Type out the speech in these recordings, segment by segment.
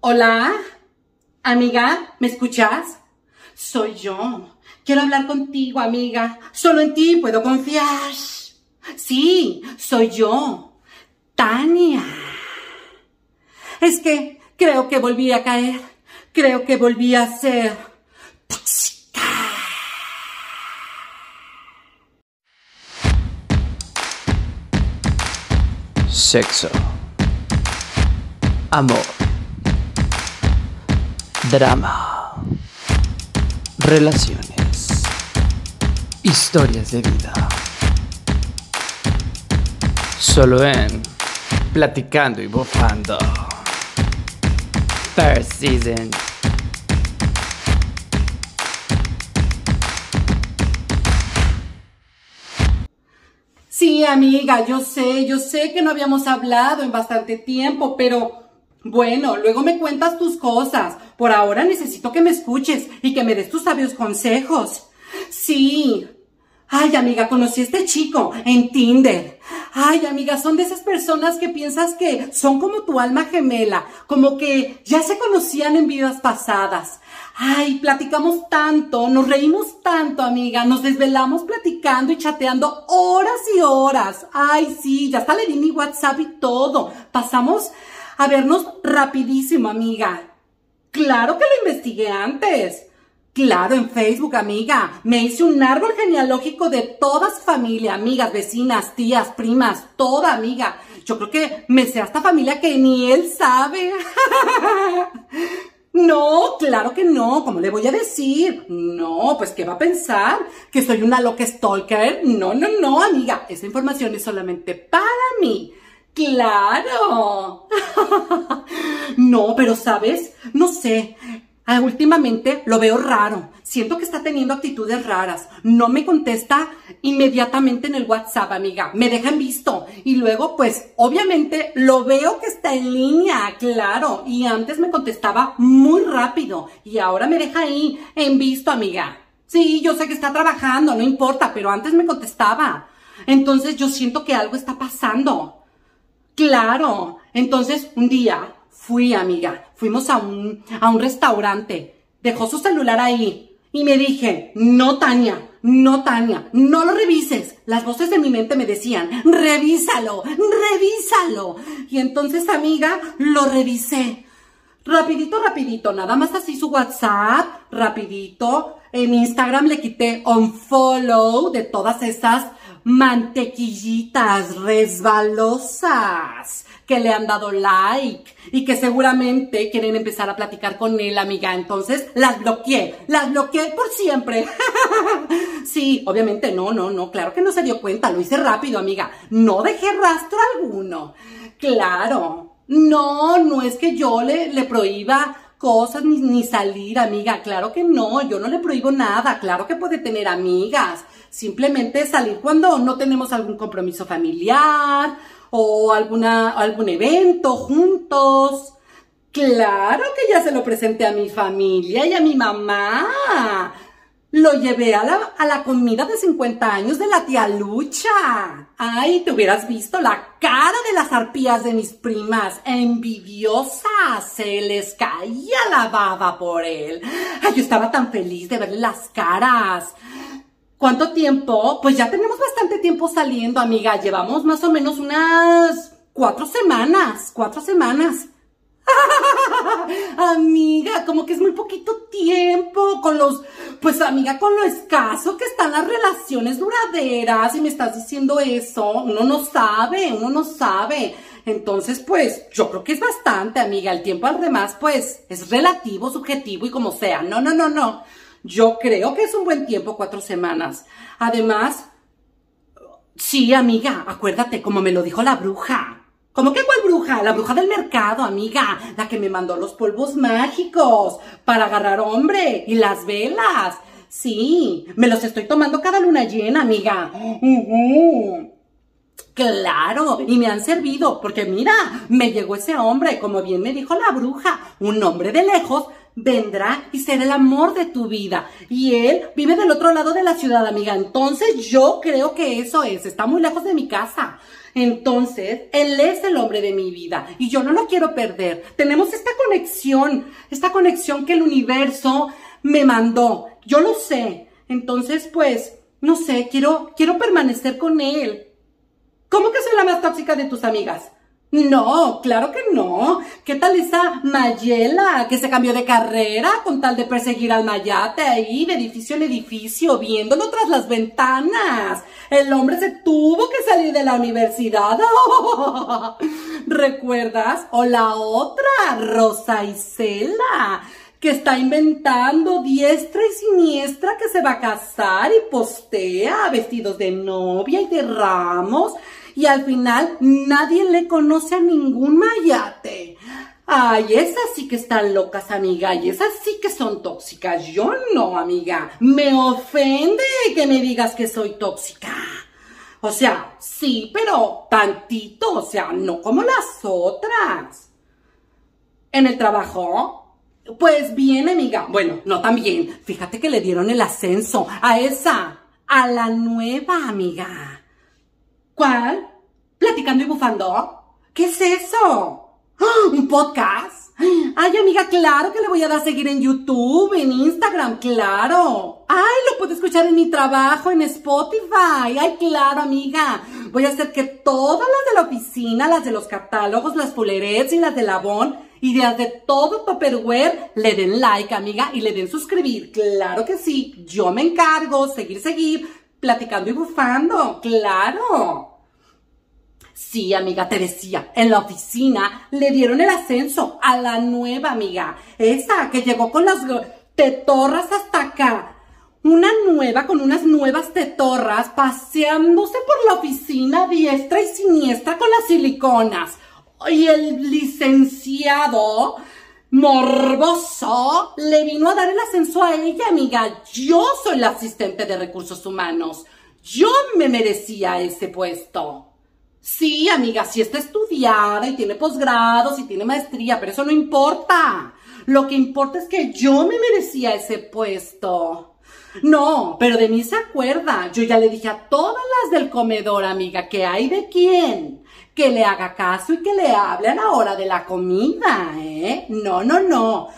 Hola, amiga, ¿me escuchas? Soy yo. Quiero hablar contigo, amiga. Solo en ti puedo confiar. Sí, soy yo. Tania. Es que creo que volví a caer. Creo que volví a ser. Sexo. Amor. Drama. Relaciones. Historias de vida. Solo en Platicando y Bufando. First season. Sí, amiga, yo sé, yo sé que no habíamos hablado en bastante tiempo, pero bueno, luego me cuentas tus cosas. Por ahora necesito que me escuches y que me des tus sabios consejos. Sí. Ay, amiga, conocí a este chico en Tinder. Ay, amiga, son de esas personas que piensas que son como tu alma gemela, como que ya se conocían en vidas pasadas. Ay, platicamos tanto, nos reímos tanto, amiga, nos desvelamos platicando y chateando horas y horas. Ay, sí, ya hasta le di mi WhatsApp y todo. Pasamos a vernos rapidísimo, amiga. Claro que lo investigué antes. Claro, en Facebook, amiga. Me hice un árbol genealógico de toda su familia, amigas, vecinas, tías, primas, toda amiga. Yo creo que me sé hasta familia que ni él sabe. No, claro que no, ¿cómo le voy a decir? No, pues ¿qué va a pensar? ¿Que soy una loca stalker? No, no, no, amiga, esa información es solamente para mí. Claro. no, pero sabes, no sé. Ah, últimamente lo veo raro. Siento que está teniendo actitudes raras. No me contesta inmediatamente en el WhatsApp, amiga. Me deja en visto. Y luego, pues, obviamente lo veo que está en línea, claro. Y antes me contestaba muy rápido. Y ahora me deja ahí en visto, amiga. Sí, yo sé que está trabajando, no importa, pero antes me contestaba. Entonces yo siento que algo está pasando. Claro. Entonces, un día fui, amiga, fuimos a un, a un restaurante, dejó su celular ahí y me dije, no, Tania, no, Tania, no lo revises. Las voces de mi mente me decían, revísalo, revísalo. Y entonces, amiga, lo revisé. Rapidito, rapidito, nada más así su WhatsApp, rapidito. En Instagram le quité un follow de todas esas mantequillitas resbalosas que le han dado like y que seguramente quieren empezar a platicar con él, amiga. Entonces las bloqueé, las bloqueé por siempre. sí, obviamente no, no, no, claro que no se dio cuenta, lo hice rápido, amiga. No dejé rastro alguno. Claro, no, no es que yo le, le prohíba cosas ni, ni salir, amiga. Claro que no, yo no le prohíbo nada. Claro que puede tener amigas. Simplemente salir cuando no tenemos algún compromiso familiar o alguna, algún evento juntos. Claro que ya se lo presenté a mi familia y a mi mamá. Lo llevé a la, a la comida de 50 años de la tía Lucha. Ay, te hubieras visto la cara de las arpías de mis primas. Envidiosas. Se les caía la baba por él. Ay, yo estaba tan feliz de verle las caras. ¿Cuánto tiempo? Pues ya tenemos bastante tiempo saliendo, amiga. Llevamos más o menos unas cuatro semanas. Cuatro semanas. amiga, como que es muy poquito tiempo con los, pues amiga, con lo escaso que están las relaciones duraderas y me estás diciendo eso, uno no sabe, uno no sabe. Entonces, pues, yo creo que es bastante, amiga. El tiempo además, pues, es relativo, subjetivo y como sea. No, no, no, no. Yo creo que es un buen tiempo, cuatro semanas. Además, sí, amiga, acuérdate, como me lo dijo la bruja. ¿Cómo que cuál bruja? La bruja del mercado, amiga. La que me mandó los polvos mágicos para agarrar hombre y las velas. Sí, me los estoy tomando cada luna llena, amiga. Claro, y me han servido, porque mira, me llegó ese hombre, como bien me dijo la bruja, un hombre de lejos, vendrá y será el amor de tu vida. Y él vive del otro lado de la ciudad, amiga. Entonces yo creo que eso es, está muy lejos de mi casa. Entonces, él es el hombre de mi vida y yo no lo quiero perder. Tenemos esta conexión, esta conexión que el universo me mandó. Yo lo sé. Entonces, pues, no sé, quiero, quiero permanecer con él. ¿Cómo que soy la más tóxica de tus amigas? No, claro que no. ¿Qué tal esa Mayela que se cambió de carrera con tal de perseguir al Mayate ahí de edificio en edificio, viéndolo tras las ventanas? El hombre se tuvo que salir de la universidad. ¿Recuerdas? O la otra, Rosa Isela, que está inventando diestra y siniestra que se va a casar y postea vestidos de novia y de ramos y al final nadie le conoce a ningún mayate. Ay, esas sí que están locas, amiga, y esas sí que son tóxicas. Yo no, amiga. Me ofende que me digas que soy tóxica. O sea, sí, pero tantito, o sea, no como las otras. ¿En el trabajo? Pues bien, amiga. Bueno, no tan bien. Fíjate que le dieron el ascenso a esa, a la nueva amiga. ¿Cuál? ¿Platicando y bufando? ¿Qué es eso? ¡Ah! ¿Un podcast? Ay, amiga, claro que le voy a dar a seguir en YouTube, en Instagram, claro. Ay, lo puedo escuchar en mi trabajo, en Spotify. Ay, claro, amiga. Voy a hacer que todas las de la oficina, las de los catálogos, las fulerets y las de Labón y de todo Topperware le den like, amiga, y le den suscribir. Claro que sí. Yo me encargo, seguir, seguir, platicando y bufando. Claro. Sí, amiga, te decía, en la oficina le dieron el ascenso a la nueva amiga, esa que llegó con las tetorras hasta acá. Una nueva con unas nuevas tetorras paseándose por la oficina diestra y siniestra con las siliconas. Y el licenciado morboso le vino a dar el ascenso a ella, amiga. Yo soy la asistente de recursos humanos. Yo me merecía ese puesto. Sí, amiga, sí está estudiada y tiene posgrados y tiene maestría, pero eso no importa. Lo que importa es que yo me merecía ese puesto. No, pero de mí se acuerda. Yo ya le dije a todas las del comedor, amiga, que hay de quién. Que le haga caso y que le hable a la hora de la comida, ¿eh? No, no, no.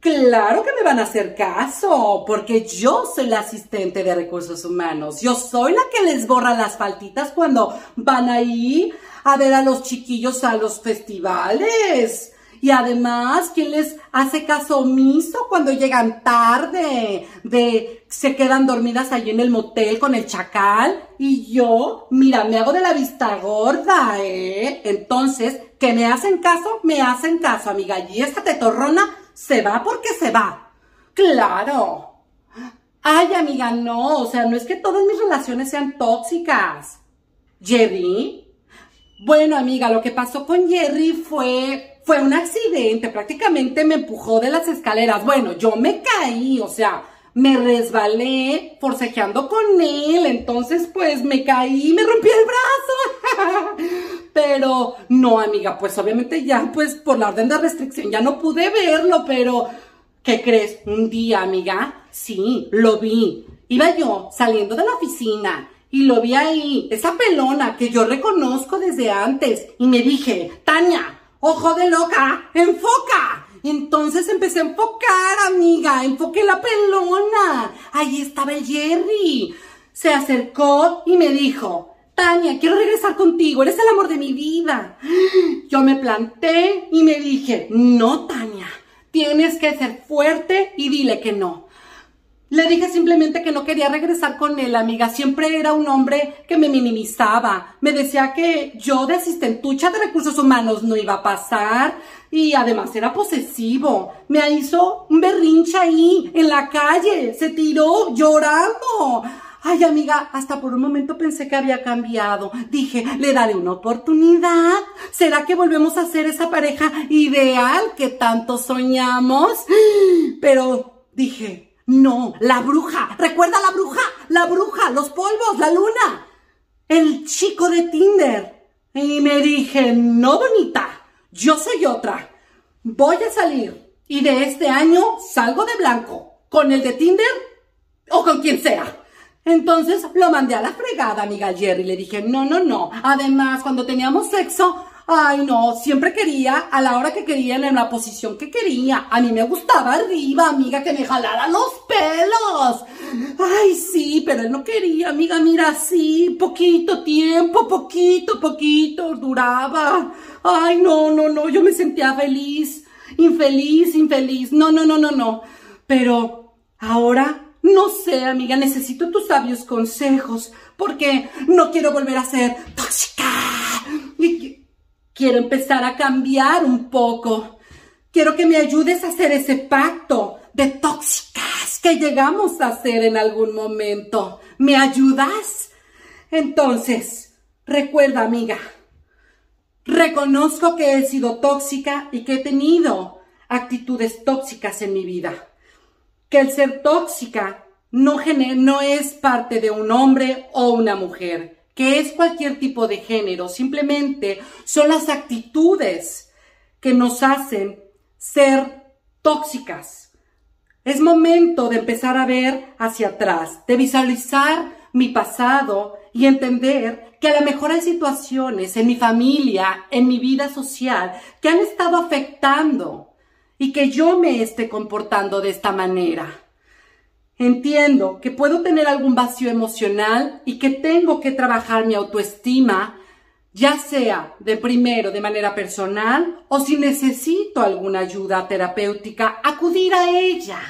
Claro que me van a hacer caso, porque yo soy la asistente de recursos humanos. Yo soy la que les borra las faltitas cuando van ahí a ver a los chiquillos a los festivales. Y además, ¿quién les hace caso omiso cuando llegan tarde? De se quedan dormidas allí en el motel con el chacal. Y yo, mira, me hago de la vista gorda, ¿eh? Entonces, que me hacen caso, me hacen caso, amiga. Y esta tetorrona se va porque se va. Claro. Ay, amiga, no, o sea, no es que todas mis relaciones sean tóxicas. Jerry. Bueno, amiga, lo que pasó con Jerry fue, fue un accidente, prácticamente me empujó de las escaleras. Bueno, yo me caí, o sea, me resbalé forcejeando con él, entonces pues me caí, me rompí el brazo. pero no, amiga, pues obviamente ya pues por la orden de restricción ya no pude verlo, pero ¿qué crees? Un día, amiga, sí, lo vi. Iba yo saliendo de la oficina y lo vi ahí, esa pelona que yo reconozco desde antes y me dije, Tania, ojo de loca, enfoca. Entonces empecé a enfocar, amiga, enfoqué la pelona. Ahí estaba el Jerry. Se acercó y me dijo, Tania, quiero regresar contigo, eres el amor de mi vida. Yo me planté y me dije, no, Tania, tienes que ser fuerte y dile que no. Le dije simplemente que no quería regresar con él, amiga. Siempre era un hombre que me minimizaba. Me decía que yo de asistentucha de recursos humanos no iba a pasar. Y además era posesivo. Me hizo un berrinche ahí, en la calle. Se tiró llorando. Ay, amiga, hasta por un momento pensé que había cambiado. Dije, le daré una oportunidad. ¿Será que volvemos a ser esa pareja ideal que tanto soñamos? Pero dije, no, la bruja. Recuerda la bruja, la bruja, los polvos, la luna. El chico de Tinder. Y me dije, no, bonita, yo soy otra. Voy a salir. Y de este año salgo de blanco. ¿Con el de Tinder o con quien sea? Entonces lo mandé a la fregada, amiga Jerry. Le dije, no, no, no. Además, cuando teníamos sexo, ay no, siempre quería, a la hora que quería, en la posición que quería. A mí me gustaba arriba, amiga, que me jalara los pelos. Ay, sí, pero él no quería, amiga, mira, sí, poquito tiempo, poquito, poquito, duraba. Ay, no, no, no, yo me sentía feliz, infeliz, infeliz. No, no, no, no, no. Pero ahora no sé, amiga, necesito tus sabios consejos porque no quiero volver a ser tóxica. Quiero empezar a cambiar un poco. Quiero que me ayudes a hacer ese pacto de tóxicas que llegamos a hacer en algún momento. ¿Me ayudas? Entonces, recuerda, amiga, reconozco que he sido tóxica y que he tenido actitudes tóxicas en mi vida que el ser tóxica no, es parte de un hombre o una mujer, que es cualquier tipo de género, simplemente son las actitudes que nos hacen ser tóxicas. Es momento de empezar a ver hacia atrás, de visualizar mi pasado y entender que a lo mejor hay situaciones en mi familia, en mi vida social, que han estado afectando y que yo me esté comportando de esta manera. Entiendo que puedo tener algún vacío emocional y que tengo que trabajar mi autoestima, ya sea de primero de manera personal o si necesito alguna ayuda terapéutica, acudir a ella.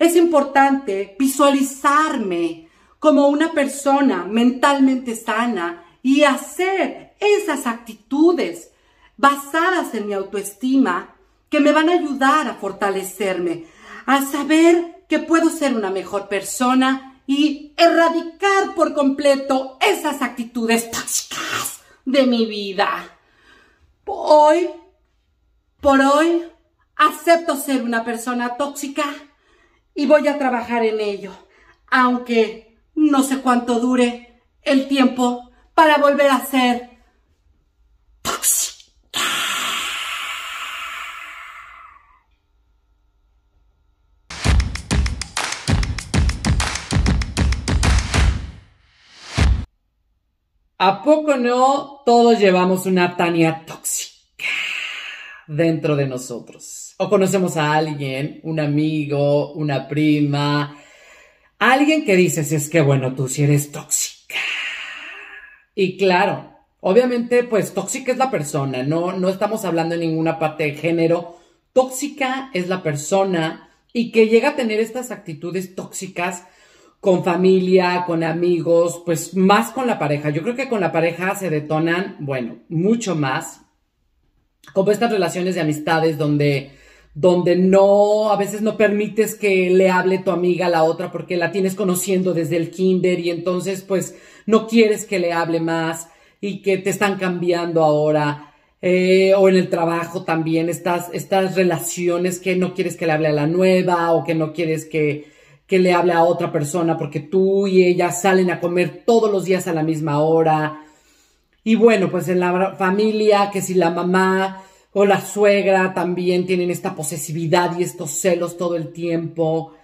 Es importante visualizarme como una persona mentalmente sana y hacer esas actitudes basadas en mi autoestima que me van a ayudar a fortalecerme, a saber que puedo ser una mejor persona y erradicar por completo esas actitudes tóxicas de mi vida. Hoy, por hoy, acepto ser una persona tóxica y voy a trabajar en ello, aunque no sé cuánto dure el tiempo para volver a ser ¿A poco no todos llevamos una Tania tóxica dentro de nosotros? O conocemos a alguien, un amigo, una prima, alguien que dices, es que bueno, tú sí eres tóxica. Y claro, obviamente pues tóxica es la persona, no, no estamos hablando en ninguna parte de género. Tóxica es la persona y que llega a tener estas actitudes tóxicas con familia, con amigos, pues más con la pareja. Yo creo que con la pareja se detonan, bueno, mucho más, como estas relaciones de amistades donde, donde no, a veces no permites que le hable tu amiga a la otra porque la tienes conociendo desde el kinder y entonces pues no quieres que le hable más y que te están cambiando ahora. Eh, o en el trabajo también, estas, estas relaciones que no quieres que le hable a la nueva o que no quieres que, que le hable a otra persona porque tú y ella salen a comer todos los días a la misma hora. Y bueno, pues en la familia, que si la mamá o la suegra también tienen esta posesividad y estos celos todo el tiempo.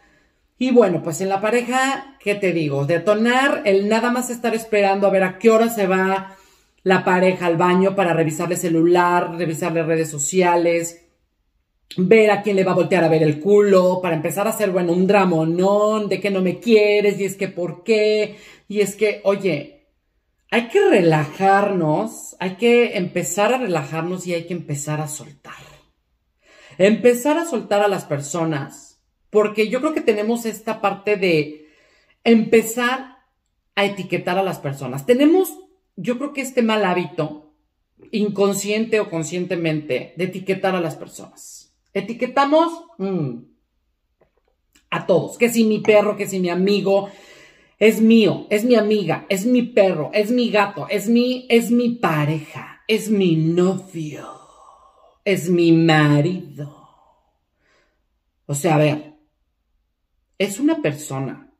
Y bueno, pues en la pareja, ¿qué te digo? Detonar el nada más estar esperando a ver a qué hora se va la pareja al baño para revisarle celular, revisarle redes sociales, ver a quién le va a voltear a ver el culo, para empezar a hacer, bueno, un dramonón de que no me quieres, y es que por qué, y es que, oye, hay que relajarnos, hay que empezar a relajarnos y hay que empezar a soltar. Empezar a soltar a las personas, porque yo creo que tenemos esta parte de empezar a etiquetar a las personas. Tenemos, yo creo que este mal hábito, inconsciente o conscientemente, de etiquetar a las personas. Etiquetamos mm, a todos, que si mi perro, que si mi amigo, es mío, es mi amiga, es mi perro, es mi gato, es mi, es mi pareja, es mi novio, es mi marido. O sea, a ver, es una persona.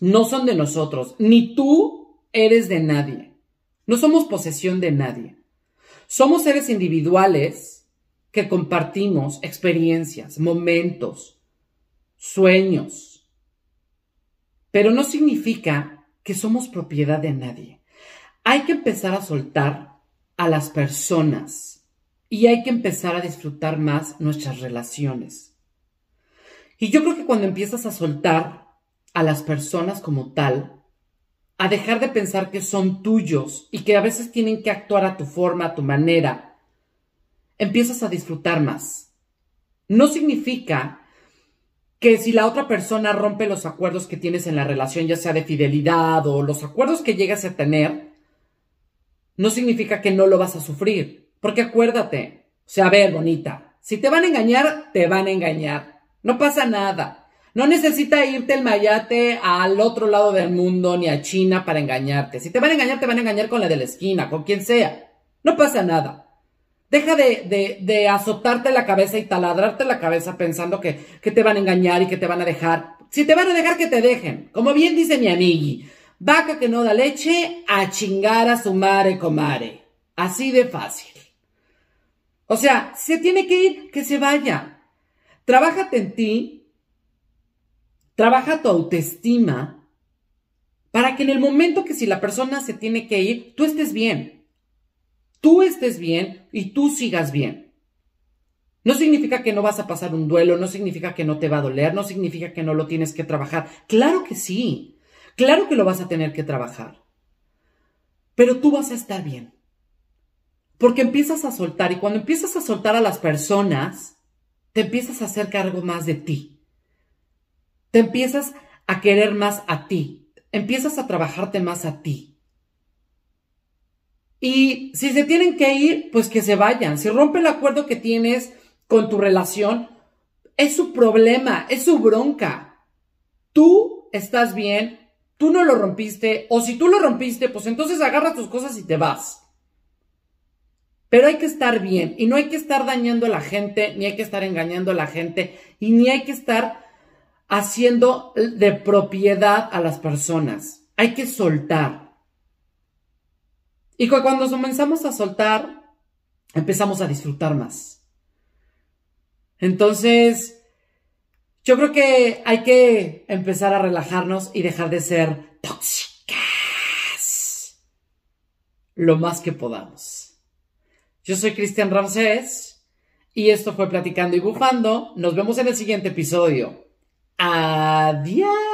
No son de nosotros, ni tú eres de nadie. No somos posesión de nadie. Somos seres individuales que compartimos experiencias, momentos, sueños. pero no significa que somos propiedad de nadie. Hay que empezar a soltar a las personas y hay que empezar a disfrutar más nuestras relaciones. Y yo creo que cuando empiezas a soltar a las personas como tal, a dejar de pensar que son tuyos y que a veces tienen que actuar a tu forma, a tu manera, empiezas a disfrutar más. No significa que si la otra persona rompe los acuerdos que tienes en la relación, ya sea de fidelidad o los acuerdos que llegas a tener, no significa que no lo vas a sufrir. Porque acuérdate, o sea, a ver, bonita, si te van a engañar, te van a engañar. No pasa nada. No necesita irte el mayate al otro lado del mundo ni a China para engañarte. Si te van a engañar, te van a engañar con la de la esquina, con quien sea. No pasa nada. Deja de, de, azotarte la cabeza y taladrarte la cabeza pensando que, que, te van a engañar y que te van a dejar. Si te van a dejar, que te dejen. Como bien dice mi amigui, vaca que no da leche, a chingar a su mare comare. Así de fácil. O sea, se tiene que ir, que se vaya. Trabájate en ti. Trabaja tu autoestima para que en el momento que si la persona se tiene que ir, tú estés bien tú estés bien y tú sigas bien. No significa que no vas a pasar un duelo, no significa que no te va a doler, no significa que no lo tienes que trabajar. Claro que sí, claro que lo vas a tener que trabajar. Pero tú vas a estar bien. Porque empiezas a soltar y cuando empiezas a soltar a las personas, te empiezas a hacer cargo más de ti. Te empiezas a querer más a ti. Empiezas a trabajarte más a ti. Y si se tienen que ir, pues que se vayan. Si rompe el acuerdo que tienes con tu relación, es su problema, es su bronca. Tú estás bien, tú no lo rompiste, o si tú lo rompiste, pues entonces agarra tus cosas y te vas. Pero hay que estar bien y no hay que estar dañando a la gente, ni hay que estar engañando a la gente, y ni hay que estar haciendo de propiedad a las personas. Hay que soltar. Y cuando comenzamos a soltar, empezamos a disfrutar más. Entonces, yo creo que hay que empezar a relajarnos y dejar de ser tóxicas lo más que podamos. Yo soy Cristian Ramsés y esto fue Platicando y Bufando. Nos vemos en el siguiente episodio. Adiós.